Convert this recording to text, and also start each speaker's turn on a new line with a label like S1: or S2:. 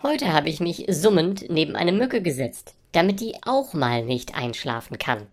S1: Heute habe ich mich summend neben eine Mücke gesetzt, damit die auch mal nicht einschlafen kann.